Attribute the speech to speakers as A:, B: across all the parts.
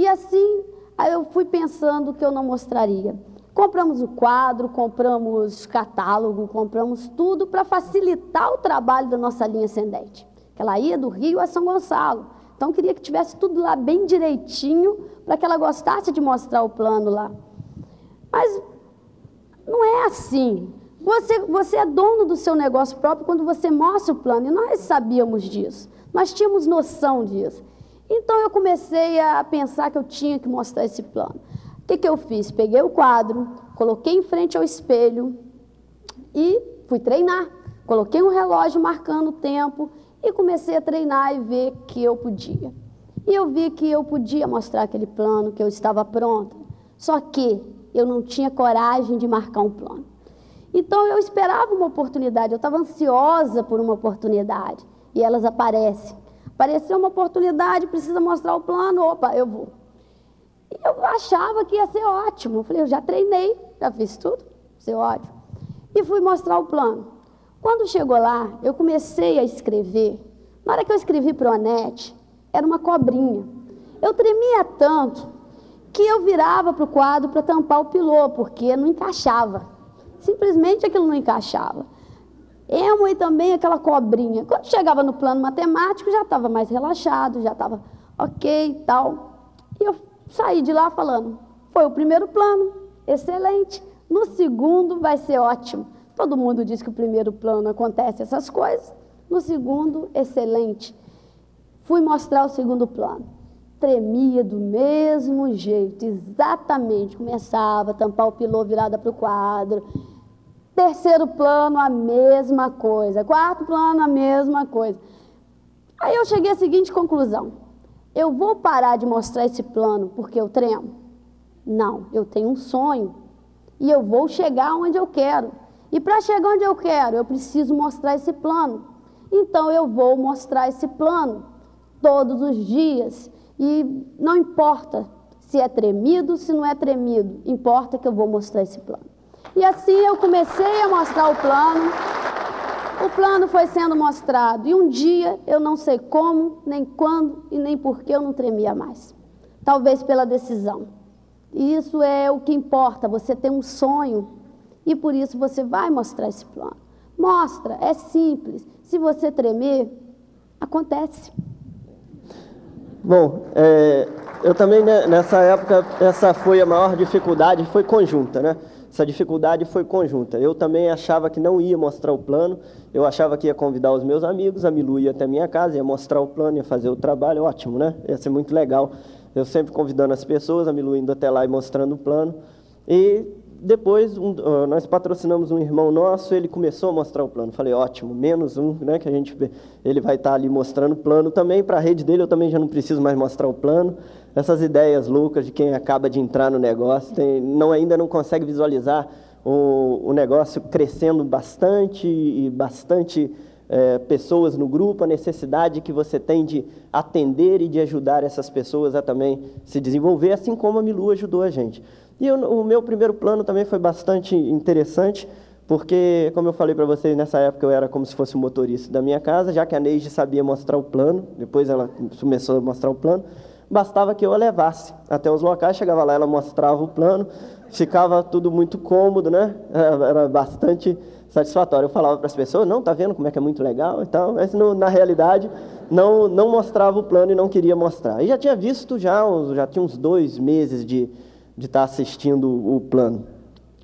A: E assim, eu fui pensando que eu não mostraria. Compramos o quadro, compramos catálogo, compramos tudo para facilitar o trabalho da nossa linha ascendente. Ela ia do Rio a São Gonçalo. Então queria que tivesse tudo lá bem direitinho para que ela gostasse de mostrar o plano lá. Mas não é assim. Você, você é dono do seu negócio próprio quando você mostra o plano. E nós sabíamos disso. Nós tínhamos noção disso. Então eu comecei a pensar que eu tinha que mostrar esse plano. O que, que eu fiz? Peguei o quadro, coloquei em frente ao espelho e fui treinar. Coloquei um relógio marcando o tempo e comecei a treinar e ver que eu podia. E eu vi que eu podia mostrar aquele plano, que eu estava pronta. Só que eu não tinha coragem de marcar um plano. Então eu esperava uma oportunidade, eu estava ansiosa por uma oportunidade. E elas aparecem. Apareceu uma oportunidade, precisa mostrar o plano, opa, eu vou. E eu achava que ia ser ótimo. Eu falei, eu já treinei, já fiz tudo, ser ótimo. E fui mostrar o plano. Quando chegou lá, eu comecei a escrever. Na hora que eu escrevi para o Anete, era uma cobrinha. Eu tremia tanto que eu virava para o quadro para tampar o pilô, porque não encaixava. Simplesmente aquilo não encaixava. Emo e também aquela cobrinha. Quando chegava no plano matemático, já estava mais relaxado, já estava ok e tal. E eu saí de lá falando: foi o primeiro plano, excelente. No segundo vai ser ótimo. Todo mundo diz que o primeiro plano acontece essas coisas. No segundo, excelente. Fui mostrar o segundo plano tremia do mesmo jeito, exatamente. Começava a tampar o pilô virada para o quadro. Terceiro plano, a mesma coisa. Quarto plano, a mesma coisa. Aí eu cheguei à seguinte conclusão: eu vou parar de mostrar esse plano porque eu tremo? Não, eu tenho um sonho e eu vou chegar onde eu quero. E para chegar onde eu quero, eu preciso mostrar esse plano. Então eu vou mostrar esse plano todos os dias. E não importa se é tremido, se não é tremido, importa que eu vou mostrar esse plano. E assim eu comecei a mostrar o plano. O plano foi sendo mostrado e um dia, eu não sei como, nem quando e nem por que eu não tremia mais. Talvez pela decisão. E isso é o que importa, você tem um sonho e por isso você vai mostrar esse plano. Mostra, é simples. Se você tremer, acontece.
B: Bom, é, eu também né, nessa época, essa foi a maior dificuldade, foi conjunta, né? Essa dificuldade foi conjunta. Eu também achava que não ia mostrar o plano, eu achava que ia convidar os meus amigos, a Milu ia até minha casa, ia mostrar o plano, ia fazer o trabalho, ótimo, né? Ia ser muito legal. Eu sempre convidando as pessoas, a Milu indo até lá e mostrando o plano. E depois um, uh, nós patrocinamos um irmão nosso, ele começou a mostrar o plano. Falei, ótimo, menos um, né? Que a gente ele vai estar tá ali mostrando o plano também. Para a rede dele eu também já não preciso mais mostrar o plano. Essas ideias loucas de quem acaba de entrar no negócio, tem, não ainda não consegue visualizar o, o negócio crescendo bastante e bastante é, pessoas no grupo, a necessidade que você tem de atender e de ajudar essas pessoas a também se desenvolver, assim como a Milu ajudou a gente. E eu, o meu primeiro plano também foi bastante interessante, porque, como eu falei para vocês, nessa época eu era como se fosse o motorista da minha casa, já que a Neide sabia mostrar o plano, depois ela começou a mostrar o plano, bastava que eu a levasse até os locais, chegava lá, ela mostrava o plano, ficava tudo muito cômodo, né? Era bastante satisfatório. Eu falava para as pessoas, não, tá vendo como é que é muito legal e tal, mas no, na realidade não, não mostrava o plano e não queria mostrar. E já tinha visto já, já tinha uns dois meses de de estar assistindo o plano.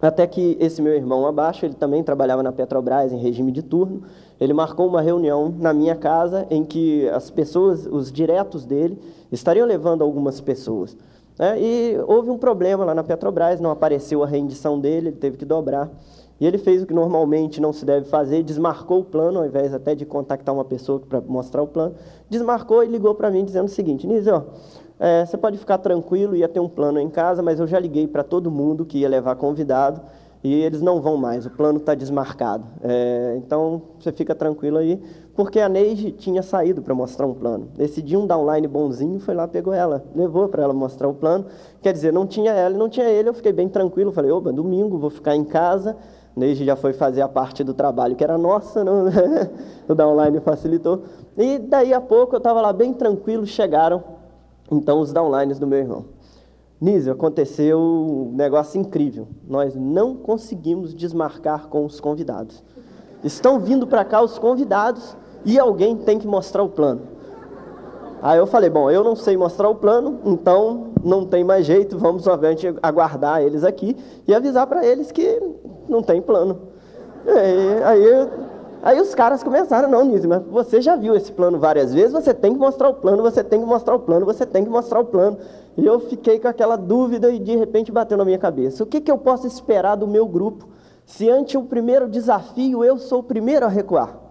B: Até que esse meu irmão abaixo, ele também trabalhava na Petrobras em regime de turno, ele marcou uma reunião na minha casa em que as pessoas, os diretos dele, estariam levando algumas pessoas. É, e houve um problema lá na Petrobras, não apareceu a rendição dele, ele teve que dobrar. E ele fez o que normalmente não se deve fazer, desmarcou o plano, ao invés até de contactar uma pessoa para mostrar o plano, desmarcou e ligou para mim dizendo o seguinte, Nízio, é, você pode ficar tranquilo, ia ter um plano em casa, mas eu já liguei para todo mundo que ia levar convidado e eles não vão mais, o plano está desmarcado. É, então você fica tranquilo aí, porque a Neide tinha saído para mostrar um plano. Dia um downline bonzinho foi lá, pegou ela, levou para ela mostrar o plano. Quer dizer, não tinha ela não tinha ele, eu fiquei bem tranquilo, falei, opa, domingo vou ficar em casa. Neide já foi fazer a parte do trabalho que era nossa, não, o downline facilitou. E daí a pouco eu estava lá bem tranquilo, chegaram então os downlines do meu irmão. Nísio, aconteceu um negócio incrível. Nós não conseguimos desmarcar com os convidados. Estão vindo para cá os convidados e alguém tem que mostrar o plano. Aí eu falei, bom, eu não sei mostrar o plano, então não tem mais jeito, vamos obviamente aguardar eles aqui e avisar para eles que não tem plano. Aí, aí, aí, os caras começaram, não, Nise, mas você já viu esse plano várias vezes, você tem que mostrar o plano, você tem que mostrar o plano, você tem que mostrar o plano. E eu fiquei com aquela dúvida e de repente bateu na minha cabeça. O que, que eu posso esperar do meu grupo se ante o primeiro desafio eu sou o primeiro a recuar?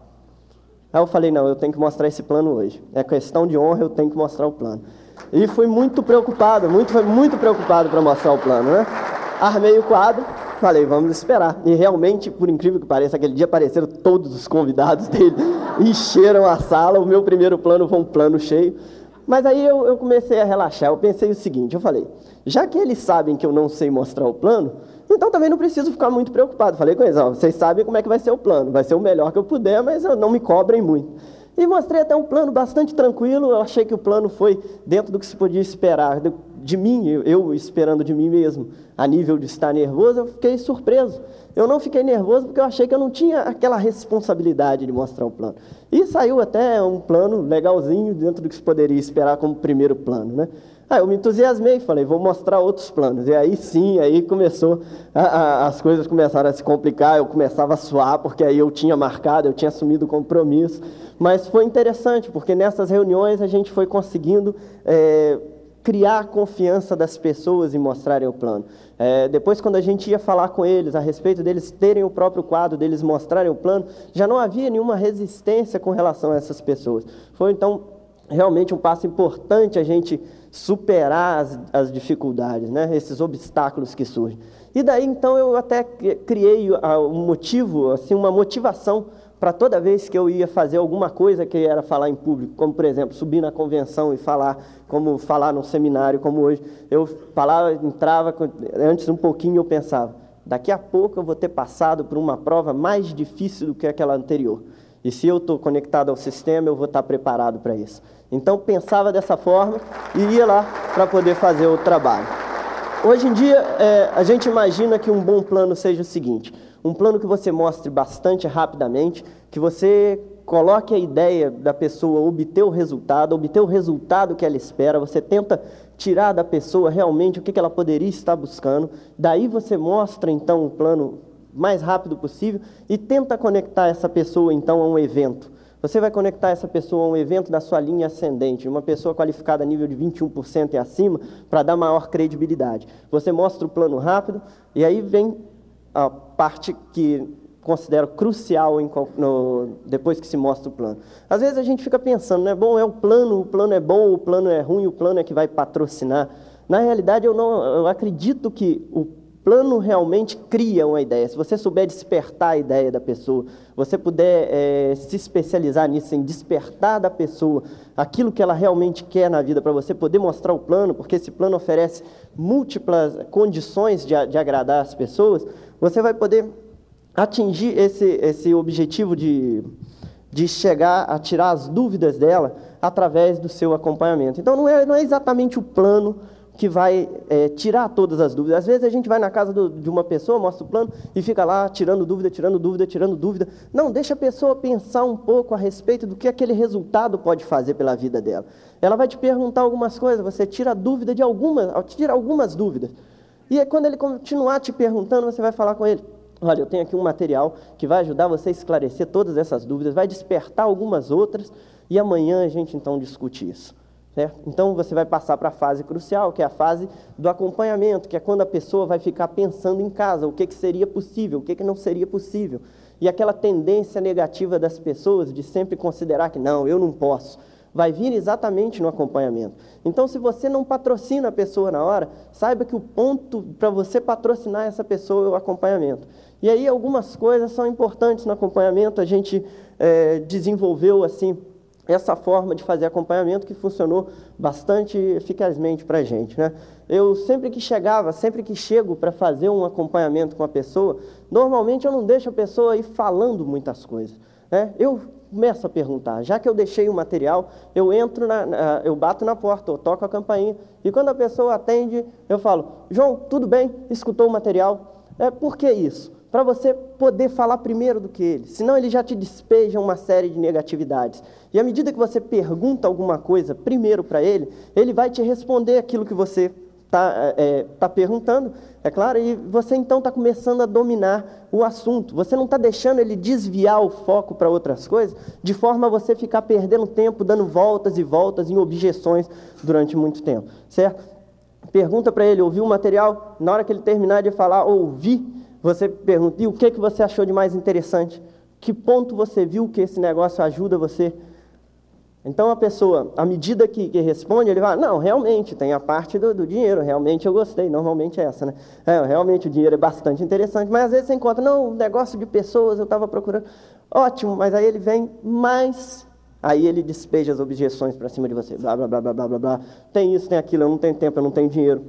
B: Aí eu falei, não, eu tenho que mostrar esse plano hoje. É questão de honra, eu tenho que mostrar o plano. E fui muito preocupado, muito, foi muito preocupado para mostrar o plano, né? Armei o quadro, falei, vamos esperar. E realmente, por incrível que pareça, aquele dia apareceram todos os convidados dele, encheram a sala. O meu primeiro plano foi um plano cheio. Mas aí eu, eu comecei a relaxar. Eu pensei o seguinte: eu falei, já que eles sabem que eu não sei mostrar o plano, então também não preciso ficar muito preocupado. Falei com eles, ó, vocês sabem como é que vai ser o plano, vai ser o melhor que eu puder, mas não me cobrem muito. E mostrei até um plano bastante tranquilo, eu achei que o plano foi dentro do que se podia esperar de mim, eu, esperando de mim mesmo, a nível de estar nervoso, eu fiquei surpreso. Eu não fiquei nervoso porque eu achei que eu não tinha aquela responsabilidade de mostrar o plano. E saiu até um plano legalzinho dentro do que se poderia esperar como primeiro plano, né? Aí eu me entusiasmei, falei, vou mostrar outros planos. E aí sim, aí começou, a, a, as coisas começaram a se complicar, eu começava a suar, porque aí eu tinha marcado, eu tinha assumido o compromisso. Mas foi interessante, porque nessas reuniões a gente foi conseguindo é, criar a confiança das pessoas em mostrarem o plano. É, depois, quando a gente ia falar com eles a respeito deles terem o próprio quadro, deles mostrarem o plano, já não havia nenhuma resistência com relação a essas pessoas. Foi então realmente um passo importante a gente superar as, as dificuldades, né? esses obstáculos que surgem. E daí então eu até criei um motivo, assim, uma motivação para toda vez que eu ia fazer alguma coisa que era falar em público, como por exemplo subir na convenção e falar, como falar num seminário como hoje, eu falava, entrava antes um pouquinho eu pensava, daqui a pouco eu vou ter passado por uma prova mais difícil do que aquela anterior. E se eu estou conectado ao sistema, eu vou estar preparado para isso. Então pensava dessa forma e ia lá para poder fazer o trabalho. Hoje em dia, é, a gente imagina que um bom plano seja o seguinte: um plano que você mostre bastante rapidamente, que você coloque a ideia da pessoa obter o resultado, obter o resultado que ela espera, você tenta tirar da pessoa realmente o que ela poderia estar buscando, daí você mostra então o plano mais rápido possível e tenta conectar essa pessoa então a um evento. Você vai conectar essa pessoa a um evento da sua linha ascendente, uma pessoa qualificada a nível de 21% e acima, para dar maior credibilidade. Você mostra o plano rápido e aí vem a parte que considero crucial em, no, depois que se mostra o plano. Às vezes a gente fica pensando, né, bom, é o plano, o plano é bom, o plano é ruim, o plano é que vai patrocinar. Na realidade, eu não eu acredito que o plano realmente cria uma ideia. Se você souber despertar a ideia da pessoa, você puder é, se especializar nisso, em despertar da pessoa aquilo que ela realmente quer na vida, para você poder mostrar o plano, porque esse plano oferece múltiplas condições de, de agradar as pessoas, você vai poder atingir esse, esse objetivo de, de chegar a tirar as dúvidas dela através do seu acompanhamento. Então, não é, não é exatamente o plano que vai é, tirar todas as dúvidas. Às vezes a gente vai na casa do, de uma pessoa, mostra o plano e fica lá tirando dúvida, tirando dúvida, tirando dúvida. Não, deixa a pessoa pensar um pouco a respeito do que aquele resultado pode fazer pela vida dela. Ela vai te perguntar algumas coisas, você tira dúvida de algumas, tira algumas dúvidas. E aí, quando ele continuar te perguntando, você vai falar com ele. Olha, eu tenho aqui um material que vai ajudar você a esclarecer todas essas dúvidas, vai despertar algumas outras, e amanhã a gente então discute isso. Certo? Então você vai passar para a fase crucial, que é a fase do acompanhamento, que é quando a pessoa vai ficar pensando em casa, o que, que seria possível, o que, que não seria possível. E aquela tendência negativa das pessoas de sempre considerar que não, eu não posso, vai vir exatamente no acompanhamento. Então, se você não patrocina a pessoa na hora, saiba que o ponto para você patrocinar essa pessoa é o acompanhamento. E aí algumas coisas são importantes no acompanhamento, a gente é, desenvolveu assim essa forma de fazer acompanhamento que funcionou bastante eficazmente para a gente. Né? Eu sempre que chegava, sempre que chego para fazer um acompanhamento com a pessoa, normalmente eu não deixo a pessoa ir falando muitas coisas. Né? Eu começo a perguntar. Já que eu deixei o material, eu entro, na, na, eu bato na porta, eu toco a campainha. E quando a pessoa atende, eu falo: João, tudo bem? Escutou o material? É, por que isso? Para você poder falar primeiro do que ele. Senão ele já te despeja uma série de negatividades. E à medida que você pergunta alguma coisa primeiro para ele, ele vai te responder aquilo que você está é, tá perguntando, é claro, e você então está começando a dominar o assunto. Você não está deixando ele desviar o foco para outras coisas, de forma a você ficar perdendo tempo, dando voltas e voltas em objeções durante muito tempo, certo? Pergunta para ele, ouviu o material? Na hora que ele terminar de falar, ouvi, você pergunta, e o que, que você achou de mais interessante? Que ponto você viu que esse negócio ajuda você? Então a pessoa, à medida que, que responde, ele vai, não, realmente, tem a parte do, do, dinheiro, realmente eu gostei, normalmente é essa, né? É, realmente o dinheiro é bastante interessante, mas às vezes você encontra, não, negócio de pessoas, eu estava procurando, ótimo, mas aí ele vem mais, aí ele despeja as objeções para cima de você, blá, blá, blá, blá, blá, blá, blá, tem isso, tem aquilo, eu não tenho tempo, eu não tenho dinheiro.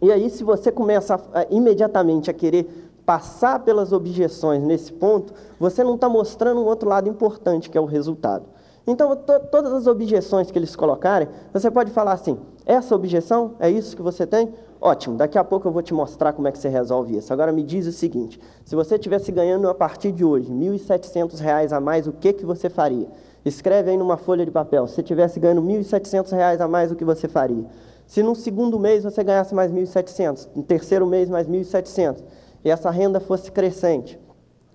B: E aí se você começa a, a, imediatamente a querer passar pelas objeções nesse ponto, você não está mostrando um outro lado importante, que é o resultado. Então, to todas as objeções que eles colocarem, você pode falar assim: essa objeção é isso que você tem? Ótimo, daqui a pouco eu vou te mostrar como é que você resolve isso. Agora me diz o seguinte: se você estivesse ganhando a partir de hoje R$ 1.700 a mais, o que, que você faria? Escreve aí numa folha de papel. Se você estivesse ganhando R$ 1.700 a mais, o que você faria? Se no segundo mês você ganhasse mais 1.700, no terceiro mês mais 1.700, e essa renda fosse crescente.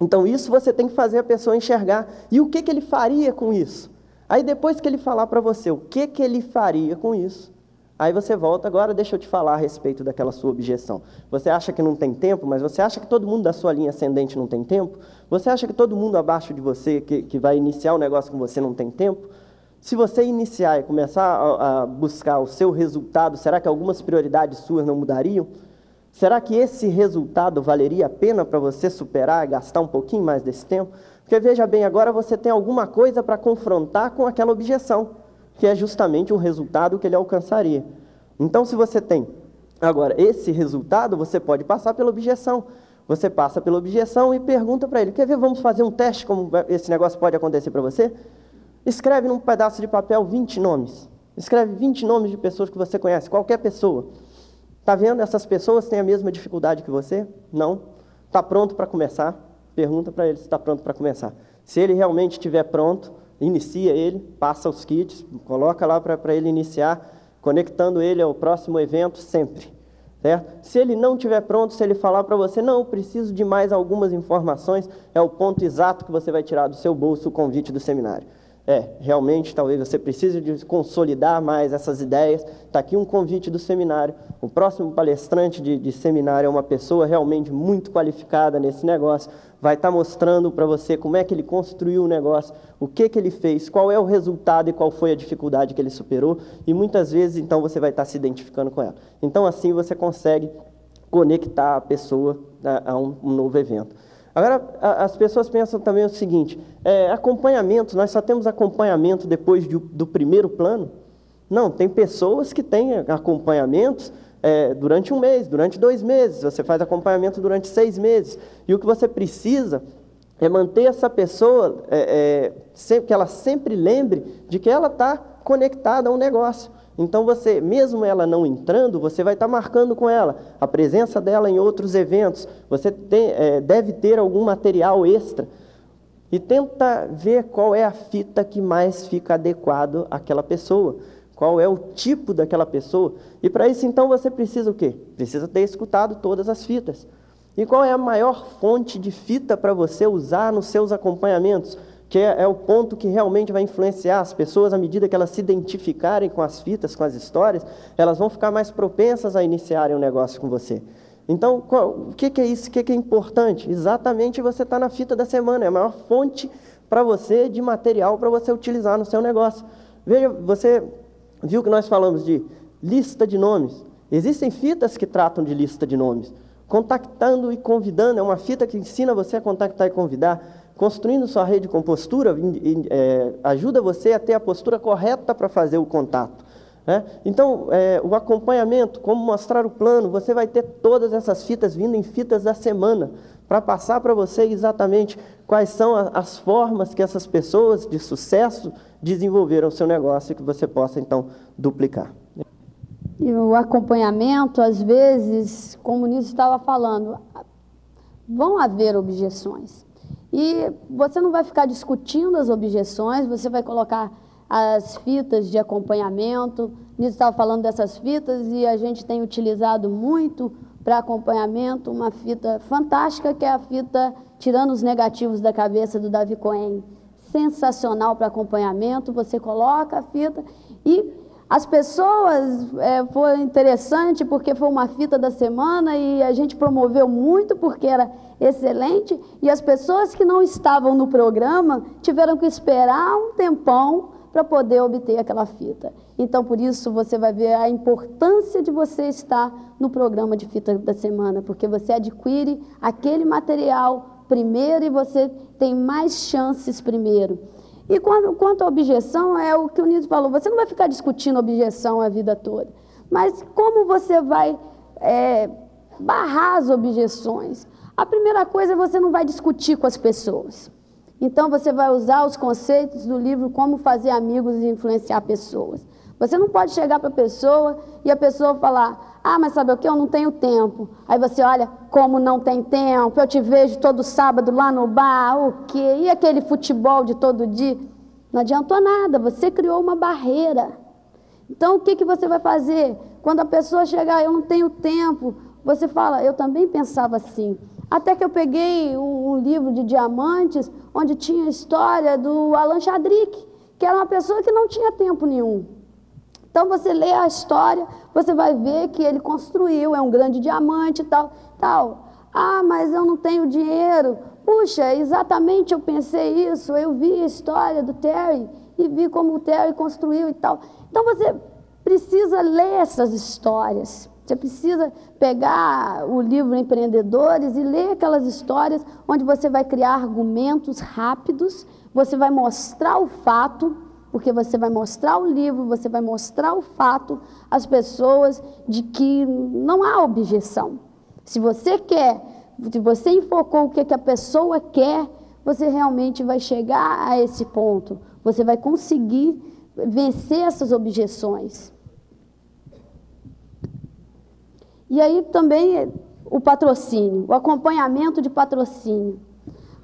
B: Então, isso você tem que fazer a pessoa enxergar. E o que, que ele faria com isso? Aí depois que ele falar para você o que, que ele faria com isso, aí você volta, agora deixa eu te falar a respeito daquela sua objeção. Você acha que não tem tempo, mas você acha que todo mundo da sua linha ascendente não tem tempo? Você acha que todo mundo abaixo de você, que, que vai iniciar o um negócio com você, não tem tempo? Se você iniciar e começar a, a buscar o seu resultado, será que algumas prioridades suas não mudariam? Será que esse resultado valeria a pena para você superar, gastar um pouquinho mais desse tempo? Porque veja bem, agora você tem alguma coisa para confrontar com aquela objeção, que é justamente o resultado que ele alcançaria. Então, se você tem agora esse resultado, você pode passar pela objeção. Você passa pela objeção e pergunta para ele: quer ver, vamos fazer um teste como esse negócio pode acontecer para você? Escreve num pedaço de papel 20 nomes. Escreve 20 nomes de pessoas que você conhece, qualquer pessoa. Está vendo? Essas pessoas têm a mesma dificuldade que você? Não. Está pronto para começar? Pergunta para ele se está pronto para começar. Se ele realmente estiver pronto, inicia ele, passa os kits, coloca lá para ele iniciar, conectando ele ao próximo evento sempre. Certo? Se ele não estiver pronto, se ele falar para você, não, preciso de mais algumas informações, é o ponto exato que você vai tirar do seu bolso o convite do seminário é, realmente talvez você precise de consolidar mais essas ideias. Está aqui um convite do seminário. O próximo palestrante de, de seminário é uma pessoa realmente muito qualificada nesse negócio. Vai estar tá mostrando para você como é que ele construiu o negócio, o que, que ele fez, qual é o resultado e qual foi a dificuldade que ele superou. E muitas vezes, então, você vai estar tá se identificando com ela. Então, assim, você consegue conectar a pessoa a, a um, um novo evento. Agora, as pessoas pensam também o seguinte: é, acompanhamento, nós só temos acompanhamento depois de, do primeiro plano? Não, tem pessoas que têm acompanhamentos é, durante um mês, durante dois meses, você faz acompanhamento durante seis meses. E o que você precisa é manter essa pessoa, é, é, que ela sempre lembre de que ela está conectada a um negócio. Então você, mesmo ela não entrando, você vai estar marcando com ela a presença dela em outros eventos. Você tem, é, deve ter algum material extra e tenta ver qual é a fita que mais fica adequado àquela pessoa, qual é o tipo daquela pessoa. E para isso então você precisa o quê? Precisa ter escutado todas as fitas. E qual é a maior fonte de fita para você usar nos seus acompanhamentos? Que é, é, o ponto que realmente vai influenciar as pessoas à medida que elas se identificarem com as fitas, com as histórias, elas vão ficar mais propensas a iniciarem um negócio com você. Então, qual, o que, que, é isso? O que, que é importante? Exatamente você está na fita da semana, é a maior fonte para você de material para você utilizar no seu negócio. Veja, você viu que nós falamos de lista de nomes. Existem fitas que tratam de lista de nomes. Contactando e convidando é uma fita que ensina você a contactar e convidar. Construindo sua rede com postura é, ajuda você a ter a postura correta para fazer o contato. Né? Então, é, o acompanhamento, como mostrar o plano, você vai ter todas essas fitas vindo em fitas da semana. para passar para você exatamente quais são as formas que essas pessoas de sucesso desenvolveram o seu negócio e que você possa então duplicar.
A: E o acompanhamento, às vezes, como o Nisso estava falando, vão haver objeções. E você não vai ficar discutindo as objeções, você vai colocar as fitas de acompanhamento. Nisso estava falando dessas fitas e a gente tem utilizado muito para acompanhamento uma fita fantástica, que é a fita Tirando os Negativos da Cabeça do Davi Cohen. Sensacional para acompanhamento, você coloca a fita e as pessoas, é, foi interessante porque foi uma fita da semana e a gente promoveu muito porque era excelente e as pessoas que não estavam no programa tiveram que esperar um tempão para poder obter aquela fita. Então, por isso, você vai ver a importância de você estar no programa de fita da semana, porque você adquire aquele material primeiro e você tem mais chances primeiro. E quanto à objeção, é o que o Nito falou: você não vai ficar discutindo objeção a vida toda, mas como você vai é, barrar as objeções? A primeira coisa é você não vai discutir com as pessoas. Então você vai usar os conceitos do livro Como Fazer Amigos e Influenciar Pessoas. Você não pode chegar para a pessoa e a pessoa falar: Ah, mas sabe o que? Eu não tenho tempo. Aí você olha, como não tem tempo? Eu te vejo todo sábado lá no bar, o quê? E aquele futebol de todo dia? Não adiantou nada, você criou uma barreira. Então o que, que você vai fazer? Quando a pessoa chegar, eu não tenho tempo, você fala, eu também pensava assim. Até que eu peguei um, um livro de diamantes, onde tinha a história do Alan Chadrick, que era uma pessoa que não tinha tempo nenhum. Então você lê a história, você vai ver que ele construiu, é um grande diamante e tal, tal. Ah, mas eu não tenho dinheiro. Puxa, exatamente eu pensei isso. Eu vi a história do Terry e vi como o Terry construiu e tal. Então você precisa ler essas histórias. Você precisa pegar o livro Empreendedores e ler aquelas histórias onde você vai criar argumentos rápidos, você vai mostrar o fato, porque você vai mostrar o livro, você vai mostrar o fato às pessoas de que não há objeção. Se você quer, se você enfocou o que, que a pessoa quer, você realmente vai chegar a esse ponto. Você vai conseguir vencer essas objeções. E aí também o patrocínio, o acompanhamento de patrocínio.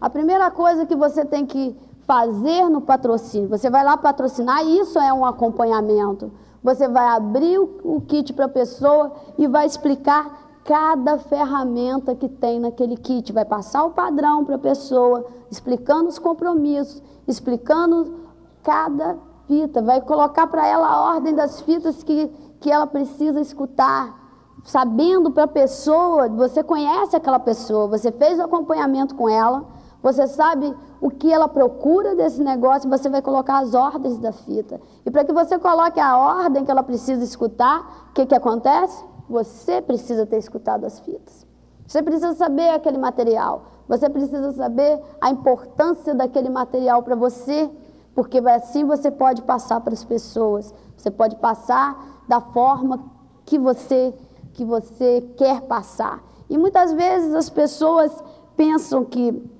A: A primeira coisa que você tem que fazer no patrocínio, você vai lá patrocinar, isso é um acompanhamento. Você vai abrir o, kit para a pessoa e vai explicar cada ferramenta que tem naquele kit. Vai passar o padrão para a pessoa, explicando os compromissos, explicando cada fita, vai colocar para ela a ordem das fitas que, que ela precisa escutar sabendo para a pessoa, você conhece aquela pessoa, você fez o acompanhamento com ela, você sabe o que ela procura desse negócio, você vai colocar as ordens da fita. E para que você coloque a ordem que ela precisa escutar, o que, que acontece? Você precisa ter escutado as fitas. Você precisa saber aquele material. Você precisa saber a importância daquele material para você, porque assim você pode passar para as pessoas. Você pode passar da forma que você que você quer passar. E muitas vezes as pessoas pensam que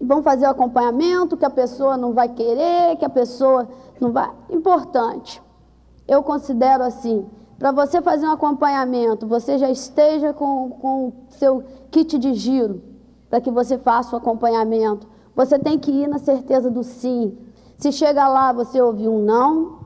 A: vão fazer o acompanhamento, que a pessoa não vai querer, que a pessoa não vai. Importante. Eu considero assim, para você fazer um acompanhamento, você já esteja com, o seu kit de giro, para que você faça o acompanhamento. Você tem que ir na certeza do sim. Se chega lá, você ouvir um não,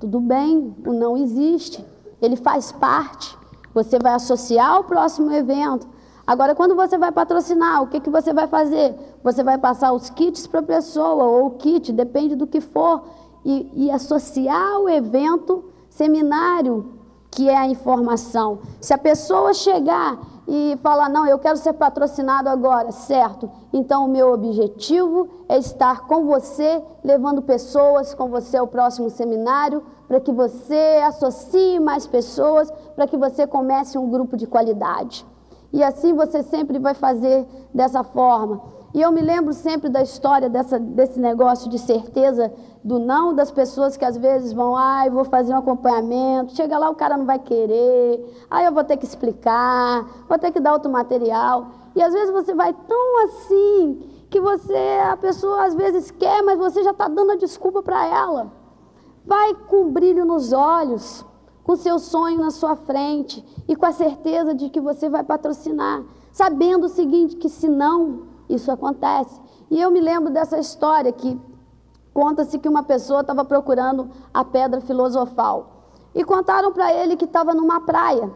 A: tudo bem, o não existe. Ele faz parte. Você vai associar o próximo evento. Agora, quando você vai patrocinar, o que, que você vai fazer? Você vai passar os kits para a pessoa, ou o kit, depende do que for, e, e associar o evento seminário, que é a informação. Se a pessoa chegar e falar, não, eu quero ser patrocinado agora, certo? Então, o meu objetivo é estar com você, levando pessoas com você ao próximo seminário, para que você associe mais pessoas, para que você comece um grupo de qualidade. E assim você sempre vai fazer dessa forma. E eu me lembro sempre da história dessa, desse negócio de certeza do não das pessoas que às vezes vão, ai, ah, vou fazer um acompanhamento, chega lá o cara não vai querer, aí eu vou ter que explicar, vou ter que dar outro material. E às vezes você vai tão assim que você, a pessoa às vezes quer, mas você já está dando a desculpa para ela. Vai com brilho nos olhos, com seu sonho na sua frente e com a certeza de que você vai patrocinar, sabendo o seguinte, que se não, isso acontece. E eu me lembro dessa história que conta-se que uma pessoa estava procurando a pedra filosofal e contaram para ele que estava numa praia,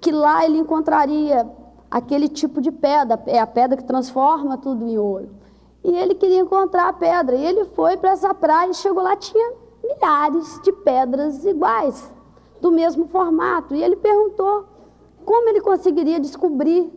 A: que lá ele encontraria aquele tipo de pedra, é a pedra que transforma tudo em ouro. E ele queria encontrar a pedra. E ele foi para essa praia e chegou lá, tinha milhares de pedras iguais, do mesmo formato. E ele perguntou como ele conseguiria descobrir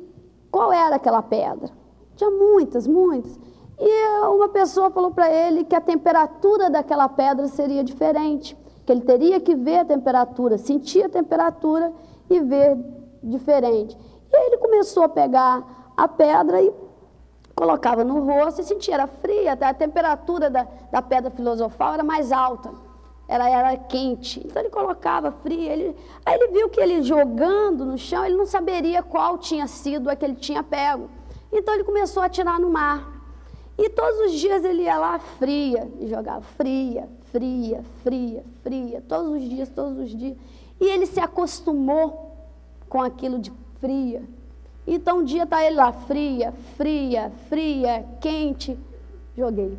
A: qual era aquela pedra. Tinha muitas, muitas. E uma pessoa falou para ele que a temperatura daquela pedra seria diferente, que ele teria que ver a temperatura, sentir a temperatura e ver diferente. E aí ele começou a pegar a pedra e colocava no rosto e sentia, era fria, a temperatura da, da pedra filosofal era mais alta, ela era quente. Então ele colocava fria. Ele, aí ele viu que ele jogando no chão, ele não saberia qual tinha sido a que ele tinha pego. Então ele começou a atirar no mar. E todos os dias ele ia lá fria e jogava fria, fria, fria, fria, todos os dias, todos os dias. E ele se acostumou com aquilo de fria. Então um dia está ele lá, fria, fria, fria, quente, joguei.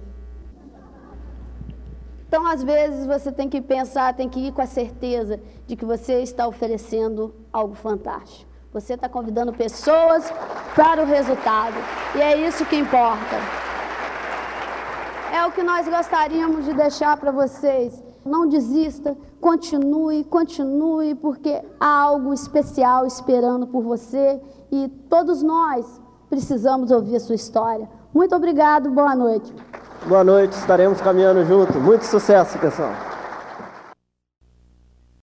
A: Então, às vezes, você tem que pensar, tem que ir com a certeza de que você está oferecendo algo fantástico. Você está convidando pessoas para o resultado. E é isso que importa. É o que nós gostaríamos de deixar para vocês. Não desista, continue, continue, porque há algo especial esperando por você e todos nós precisamos ouvir a sua história. Muito obrigado, boa noite.
B: Boa noite, estaremos caminhando juntos. Muito sucesso, pessoal.